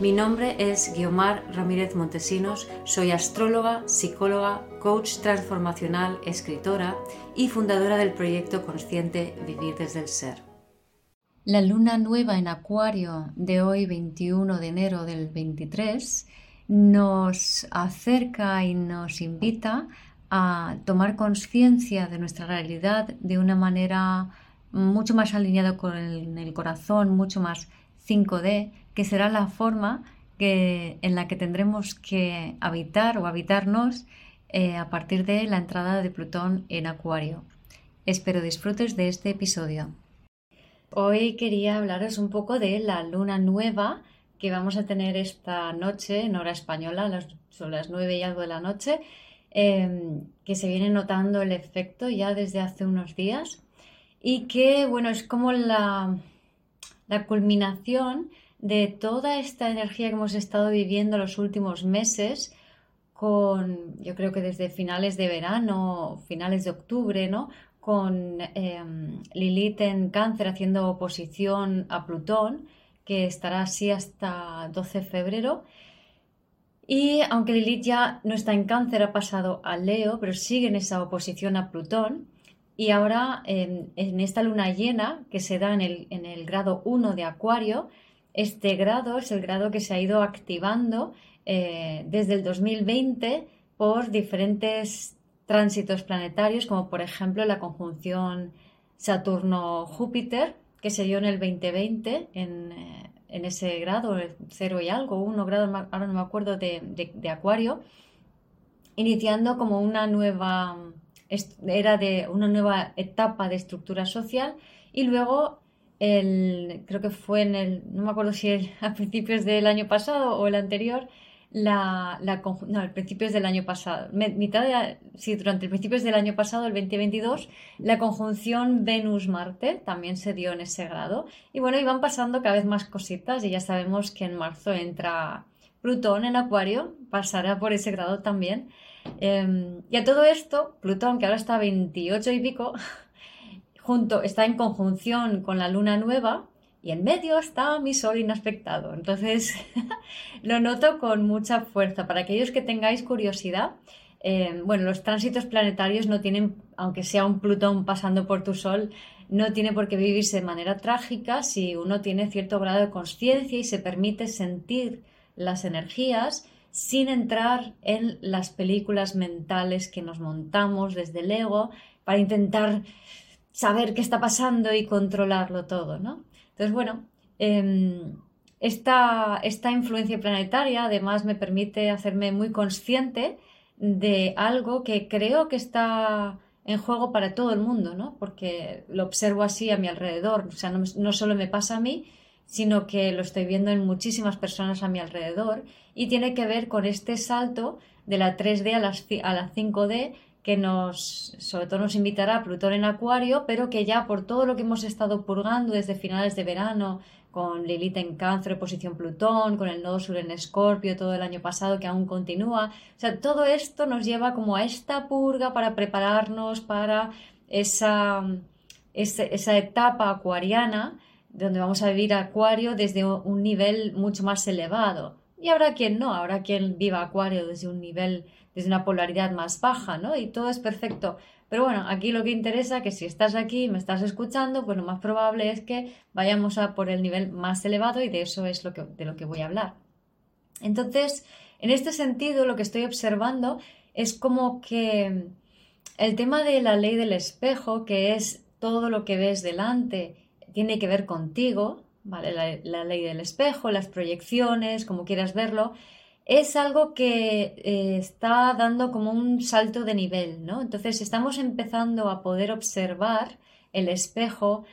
Mi nombre es Guiomar Ramírez Montesinos, soy astróloga, psicóloga, coach transformacional, escritora y fundadora del proyecto consciente Vivir desde el Ser. La luna nueva en Acuario de hoy 21 de enero del 23 nos acerca y nos invita a tomar conciencia de nuestra realidad de una manera mucho más alineada con el, corazón, mucho más 5D, que será la forma en la que tendremos que habitar o habitarnos eh, a partir de la entrada de Plutón en Acuario. Espero disfrutes de este episodio. Hoy quería hablaros un poco de la luna nueva que vamos a tener esta noche en hora española, son las nueve y algo de la noche, em, que se viene notando el efecto ya desde hace unos días y que, bueno, es como la culminación de toda esta energía que hemos estado viviendo los últimos meses con, yo creo que desde finales de verano, finales de octubre, ¿no? Con em, Lilith en cáncer haciendo oposición a Plutón, que estará así hasta 12 de febrero. Y aunque Lilith ya no está en cáncer, ha pasado a Leo, pero sigue en esa oposición a Plutón. Y ahora en, esta luna llena que se da en el, en el grado 1 de Acuario, este grado es el grado que se ha ido activando eh, desde el 2020 por diferentes tránsitos planetarios, como por ejemplo la conjunción Saturno-Júpiter, que se dio en el 2020 en, eh, en ese grado, cero y algo, uno grado, ahora no me acuerdo, de, de Acuario, iniciando como una nueva era de una nueva etapa de estructura social y luego el, creo que fue en el, no me acuerdo si a principios del año pasado o el anterior, la, la no, a principios del año pasado, mitad sí, durante principios del año pasado, el 2022, la conjunción Venus-Marte también se dio en ese grado. Y bueno, iban pasando cada vez más cositas y ya sabemos que en marzo entra Plutón en Acuario, pasará por ese grado también. Em, y a todo esto, Plutón, que ahora está a 28 y pico, junto, está en conjunción con la luna nueva y en medio está mi sol inaspectado. Entonces, lo noto con mucha fuerza. Para aquellos que tengáis curiosidad, em, bueno, los tránsitos planetarios no tienen, aunque sea un Plutón pasando por tu sol, no tiene por qué vivirse de manera trágica si uno tiene cierto grado de conciencia y se permite sentir las energías sin entrar en las películas mentales que nos montamos desde el ego para intentar saber qué está pasando y controlarlo todo, ¿no? Entonces, bueno, em, esta, esta influencia planetaria además me permite hacerme muy consciente de algo que creo que está en juego para todo el mundo, ¿no? Porque lo observo así a mi alrededor, o sea, no, no solo me pasa a mí, sino que lo estoy viendo en muchísimas personas a mi alrededor y tiene que ver con este salto de la 3D a, la 5D que nos, sobre todo nos invitará a Plutón en Acuario, pero que ya por todo lo que hemos estado purgando desde finales de verano, con Lilith en Cáncer, oposición Plutón, con el nodo sur en Escorpio todo el año pasado que aún continúa, o sea, todo esto nos lleva como a esta purga para prepararnos para esa, esa etapa acuariana donde vamos a vivir Acuario desde un nivel mucho más elevado. Y habrá quien no, habrá quien viva Acuario desde un nivel, desde una polaridad más baja, ¿no? Y todo es perfecto. Pero bueno, aquí lo que interesa es que si estás aquí y me estás escuchando, pues lo más probable es que vayamos a por el nivel más elevado y de eso es lo que, de lo que voy a hablar. Entonces, en este sentido, lo que estoy observando es como que el tema de la ley del espejo, que es todo lo que ves delante tiene que ver contigo, ¿vale? La, ley del espejo, las proyecciones, como quieras verlo, es algo que eh, está dando como un salto de nivel, ¿no? Entonces estamos empezando a poder observar el espejo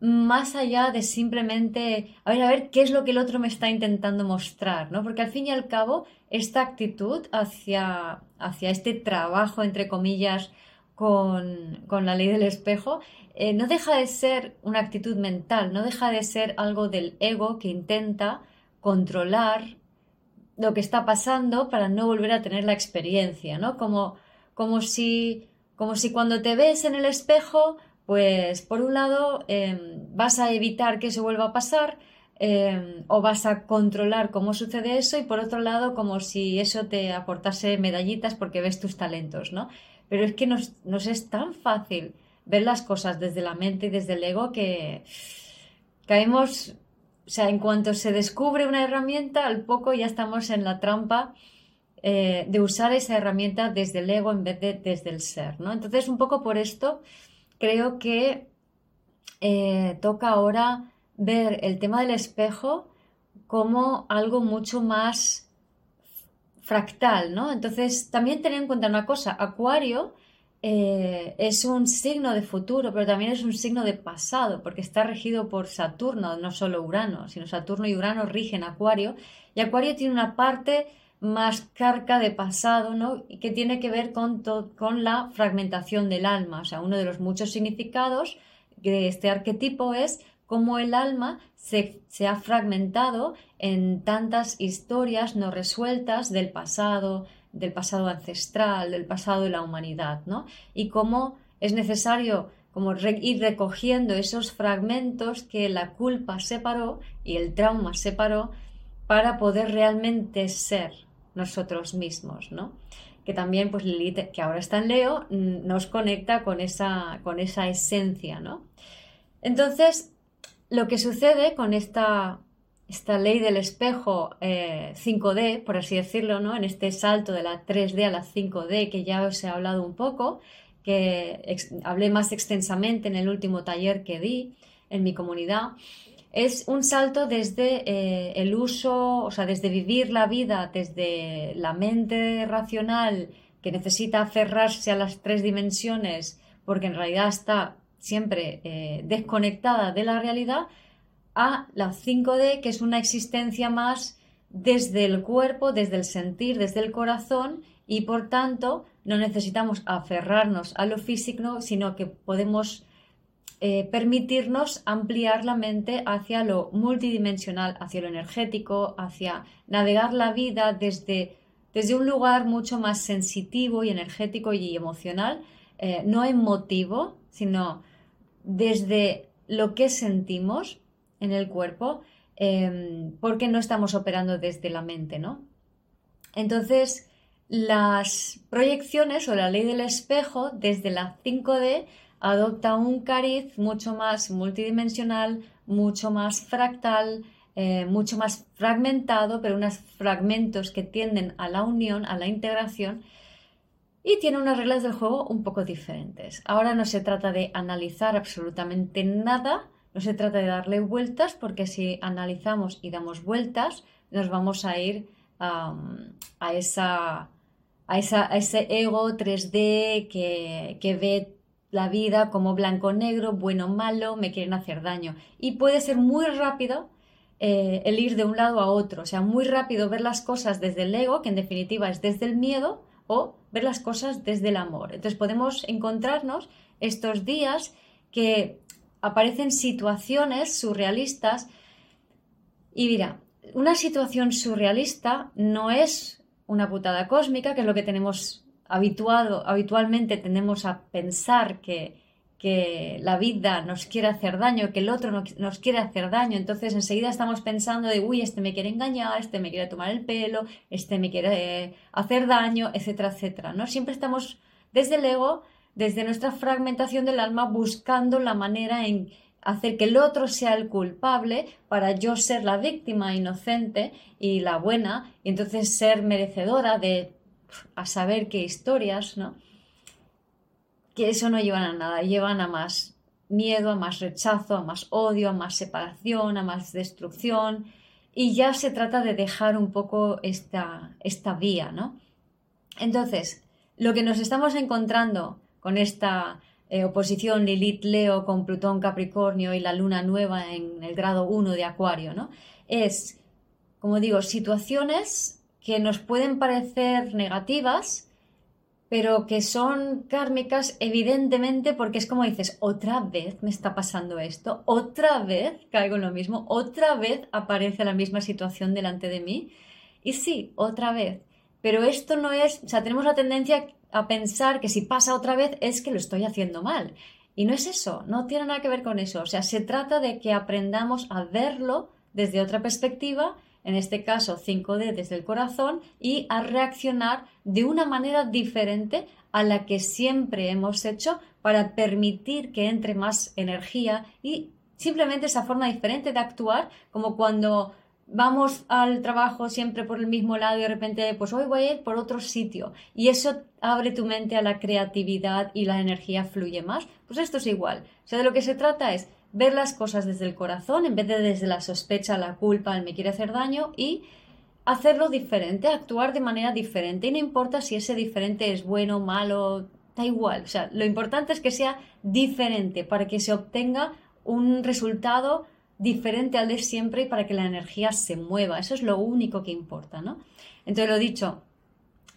más allá de simplemente, a ver, a ver qué es lo que el otro me está intentando mostrar, ¿no? Porque al fin y al cabo, esta actitud hacia, hacia este trabajo, entre comillas, con, la ley del espejo, eh, no deja de ser una actitud mental, no deja de ser algo del ego que intenta controlar lo que está pasando para no volver a tener la experiencia, ¿no? Como, como, si, como si cuando te ves en el espejo pues por un lado em, vas a evitar que eso vuelva a pasar em, o vas a controlar cómo sucede eso y por otro lado como si eso te aportase medallitas porque ves tus talentos, ¿no? Pero es que nos, es tan fácil ver las cosas desde la mente y desde el ego que caemos, o sea, en cuanto se descubre una herramienta, al poco ya estamos en la trampa eh, de usar esa herramienta desde el ego en vez de desde el ser, ¿no? Entonces, un poco por esto creo que eh, toca ahora ver el tema del espejo como algo mucho más fractal, ¿no? Entonces, también tener en cuenta una cosa, Acuario eh, es un signo de futuro, pero también es un signo de pasado, porque está regido por Saturno, no solo Urano, sino Saturno y Urano rigen Acuario, y Acuario tiene una parte más carca de pasado, ¿no? Que tiene que ver con, con la fragmentación del alma. O sea, uno de los muchos significados de este arquetipo es cómo el alma se, se, ha fragmentado en tantas historias no resueltas del pasado, del pasado ancestral, del pasado de la humanidad, ¿no? Y cómo es necesario como ir recogiendo esos fragmentos que la culpa separó y el trauma separó para poder realmente ser, nosotros mismos, ¿no? Que también, pues que ahora está en Leo, mm, nos conecta con esa, con esa esencia, ¿no? Entonces, lo que sucede con esta, esta ley del espejo 5D, eh, por así decirlo, ¿no? En este salto de la 3D a la 5D, que ya os he hablado un poco, que hablé más extensamente en el último taller que di en mi comunidad, es un salto desde eh, el uso, o sea, desde vivir la vida desde la mente racional que necesita aferrarse a las tres dimensiones porque en realidad está siempre eh, desconectada de la realidad, a la 5D, que es una existencia más desde el cuerpo, desde el sentir, desde el corazón y por tanto no necesitamos aferrarnos a lo físico, sino que podemos eh, permitirnos ampliar la mente hacia lo multidimensional, hacia lo energético, hacia navegar la vida desde, desde un lugar mucho más sensitivo y energético y emocional, eh, no emotivo, sino desde lo que sentimos en el cuerpo, em, porque no estamos operando desde la mente, ¿no? Entonces, las proyecciones o la ley del espejo desde la 5D adopta un cariz mucho más multidimensional, mucho más fractal, eh, mucho más fragmentado, pero unos fragmentos que tienden a la unión, a la integración, y tiene unas reglas del juego un poco diferentes. Ahora no se trata de analizar absolutamente nada, no se trata de darle vueltas, porque si analizamos y damos vueltas, nos vamos a ir a, esa, a, ese ego 3D que, que ve la vida como blanco-negro, bueno-malo, me quieren hacer daño. Y puede ser muy rápido eh, el ir de un lado a otro, o sea, muy rápido ver las cosas desde el ego, que en definitiva es desde el miedo, o ver las cosas desde el amor. Entonces podemos encontrarnos estos días que aparecen situaciones surrealistas y mira, una situación surrealista no es una putada cósmica, que es lo que tenemos habituado, habitualmente tendemos a pensar que, la vida nos quiere hacer daño, que el otro nos quiere hacer daño, entonces enseguida estamos pensando de, uy, este me quiere engañar, este me quiere tomar el pelo, este me quiere hacer daño, etcétera, etcétera, ¿no? Siempre estamos desde el ego, desde nuestra fragmentación del alma, buscando la manera en hacer que el otro sea el culpable para yo ser la víctima inocente y la buena, y entonces ser merecedora de a saber qué historias, ¿no? Que eso no llevan a nada, llevan a más miedo, a más rechazo, a más odio, a más separación, a más destrucción. Y ya se trata de dejar un poco esta, esta vía, ¿no? Entonces, lo que nos estamos encontrando con esta eh, oposición Lilith-Leo con Plutón-Capricornio y la luna nueva en el grado 1 de Acuario, ¿no? Es, como digo, situaciones que nos pueden parecer negativas, pero que son kármicas evidentemente porque es como dices, otra vez me está pasando esto, otra vez caigo en lo mismo, otra vez aparece la misma situación delante de mí. Y sí, otra vez. Pero esto no es, o sea, tenemos la tendencia a pensar que si pasa otra vez es que lo estoy haciendo mal. Y no es eso, no tiene nada que ver con eso. O sea, se trata de que aprendamos a verlo desde otra perspectiva en este caso 5D desde el corazón, y a reaccionar de una manera diferente a la que siempre hemos hecho para permitir que entre más energía y simplemente esa forma diferente de actuar, como cuando vamos al trabajo siempre por el mismo lado y de repente, pues hoy voy a ir por otro sitio. Y eso abre tu mente a la creatividad y la energía fluye más. Pues esto es igual. O sea, de lo que se trata es ver las cosas desde el corazón en vez de desde la sospecha, la culpa, el me quiere hacer daño y hacerlo diferente, actuar de manera diferente. Y no importa si ese diferente es bueno, malo, da igual. O sea, lo importante es que sea diferente para que se obtenga un resultado diferente al de siempre y para que la energía se mueva. Eso es lo único que importa, ¿no? Entonces, lo dicho,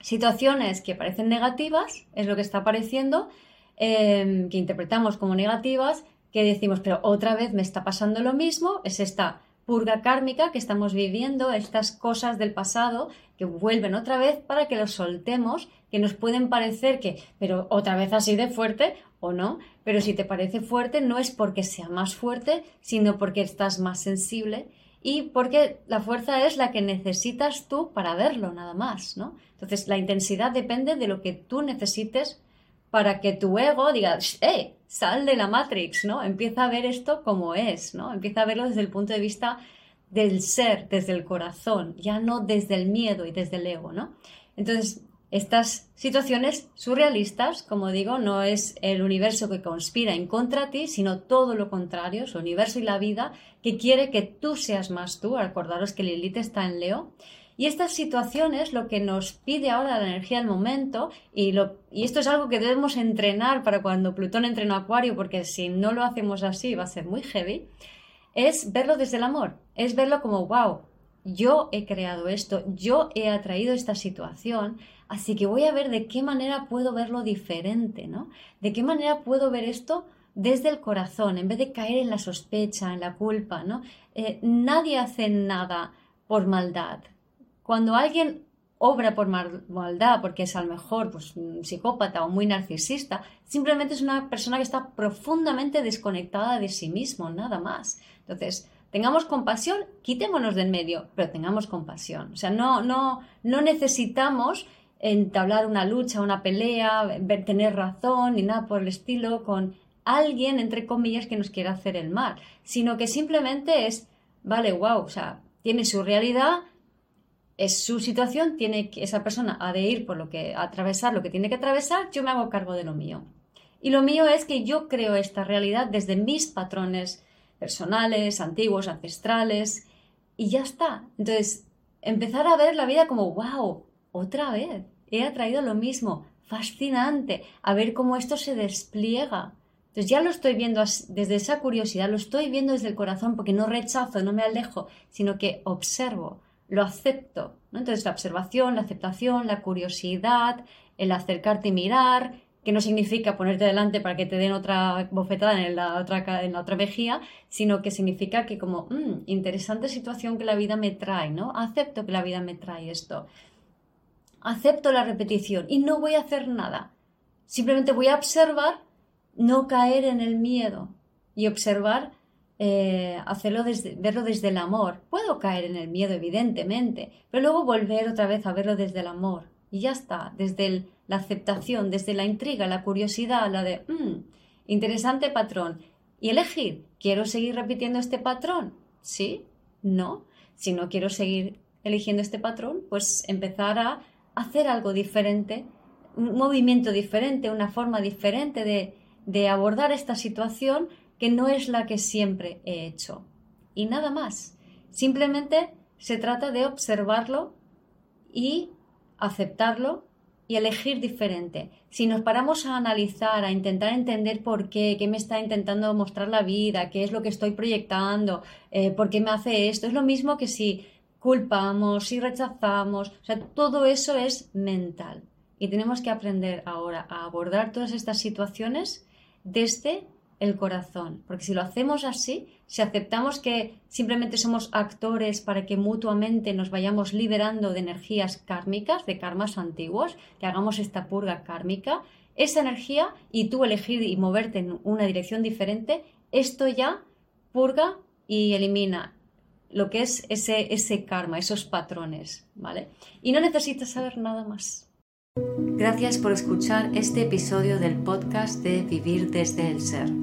situaciones que parecen negativas, es lo que está apareciendo, eh, que interpretamos como negativas, que decimos, pero otra vez me está pasando lo mismo, es esta purga kármica que estamos viviendo, estas cosas del pasado que vuelven otra vez para que los soltemos, que nos pueden parecer que, pero otra vez así de fuerte o no, pero si te parece fuerte no es porque sea más fuerte, sino porque estás más sensible y porque la fuerza es la que necesitas tú para verlo nada más, ¿no? Entonces la intensidad depende de lo que tú necesites para que tu ego diga, ¡eh! Sal de la Matrix, ¿no? Empieza a ver esto como es, ¿no? Empieza a verlo desde el punto de vista del ser, desde el corazón, ya no desde el miedo y desde el ego, ¿no? Entonces, estas situaciones surrealistas, como digo, no es el universo que conspira en contra de ti, sino todo lo contrario, es el universo y la vida que quiere que tú seas más tú. Acordaros que Lilith está en Leo y estas situaciones lo que nos pide ahora la energía del momento, y, esto es algo que debemos entrenar para cuando Plutón entre en Acuario, porque si no lo hacemos así va a ser muy heavy, es verlo desde el amor, es verlo como, wow, yo he creado esto, yo he atraído esta situación, así que voy a ver de qué manera puedo verlo diferente, ¿no? De qué manera puedo ver esto desde el corazón, en vez de caer en la sospecha, en la culpa, ¿no? Eh, nadie hace nada por maldad, cuando alguien obra por maldad, porque es a lo mejor pues, un psicópata o muy narcisista, simplemente es una persona que está profundamente desconectada de sí mismo, nada más. Entonces, tengamos compasión, quitémonos del medio, pero tengamos compasión. O sea, no, no, no necesitamos entablar una lucha, una pelea, tener razón, ni nada por el estilo, con alguien, entre comillas, que nos quiera hacer el mal, sino que simplemente es, vale, wow, o sea, tiene su realidad, es su situación, tiene que, esa persona ha de ir por lo que, atravesar lo que tiene que atravesar, yo me hago cargo de lo mío. Y lo mío es que yo creo esta realidad desde mis patrones personales, antiguos, ancestrales, y ya está. Entonces, empezar a ver la vida como, wow, otra vez, he atraído lo mismo, fascinante, a ver cómo esto se despliega. Entonces ya lo estoy viendo desde esa curiosidad, lo estoy viendo desde el corazón porque no rechazo, no me alejo, sino que observo lo acepto. Entonces, la observación, la aceptación, la curiosidad, el acercarte y mirar, que no significa ponerte delante para que te den otra bofetada en la otra, en la otra sino que significa que como, mm, interesante situación que la vida me trae, ¿no? Acepto que la vida me trae esto. Acepto la repetición y no voy a hacer nada. Simplemente voy a observar, no caer en el miedo y observar eh, hacerlo desde, verlo desde el amor. Puedo caer en el miedo, evidentemente, pero luego volver otra vez a verlo desde el amor. Y ya está, desde la aceptación, desde la intriga, la curiosidad, la de, mm, interesante patrón. Y elegir, ¿quiero seguir repitiendo este patrón? ¿Sí? ¿No? Si no quiero seguir eligiendo este patrón, pues empezar a hacer algo diferente, un movimiento diferente, una forma diferente de, de abordar esta situación que no es la que siempre he hecho. Y nada más. Simplemente se trata de observarlo y aceptarlo y elegir diferente. Si nos paramos a analizar, a intentar entender por qué, qué me está intentando mostrar la vida, qué es lo que estoy proyectando, eh, por qué me hace esto, es lo mismo que si culpamos, si rechazamos, o sea, todo eso es mental. Y tenemos que aprender ahora a abordar todas estas situaciones desde el corazón, porque si lo hacemos así, si aceptamos que simplemente somos actores para que mutuamente nos vayamos liberando de energías kármicas, de karmas antiguos, que hagamos esta purga kármica, esa energía y tú elegir y moverte en una dirección diferente, esto ya purga y elimina lo que es ese, ese karma, esos patrones, ¿vale? Y no necesitas saber nada más. Gracias por escuchar este episodio del podcast de Vivir desde el Ser.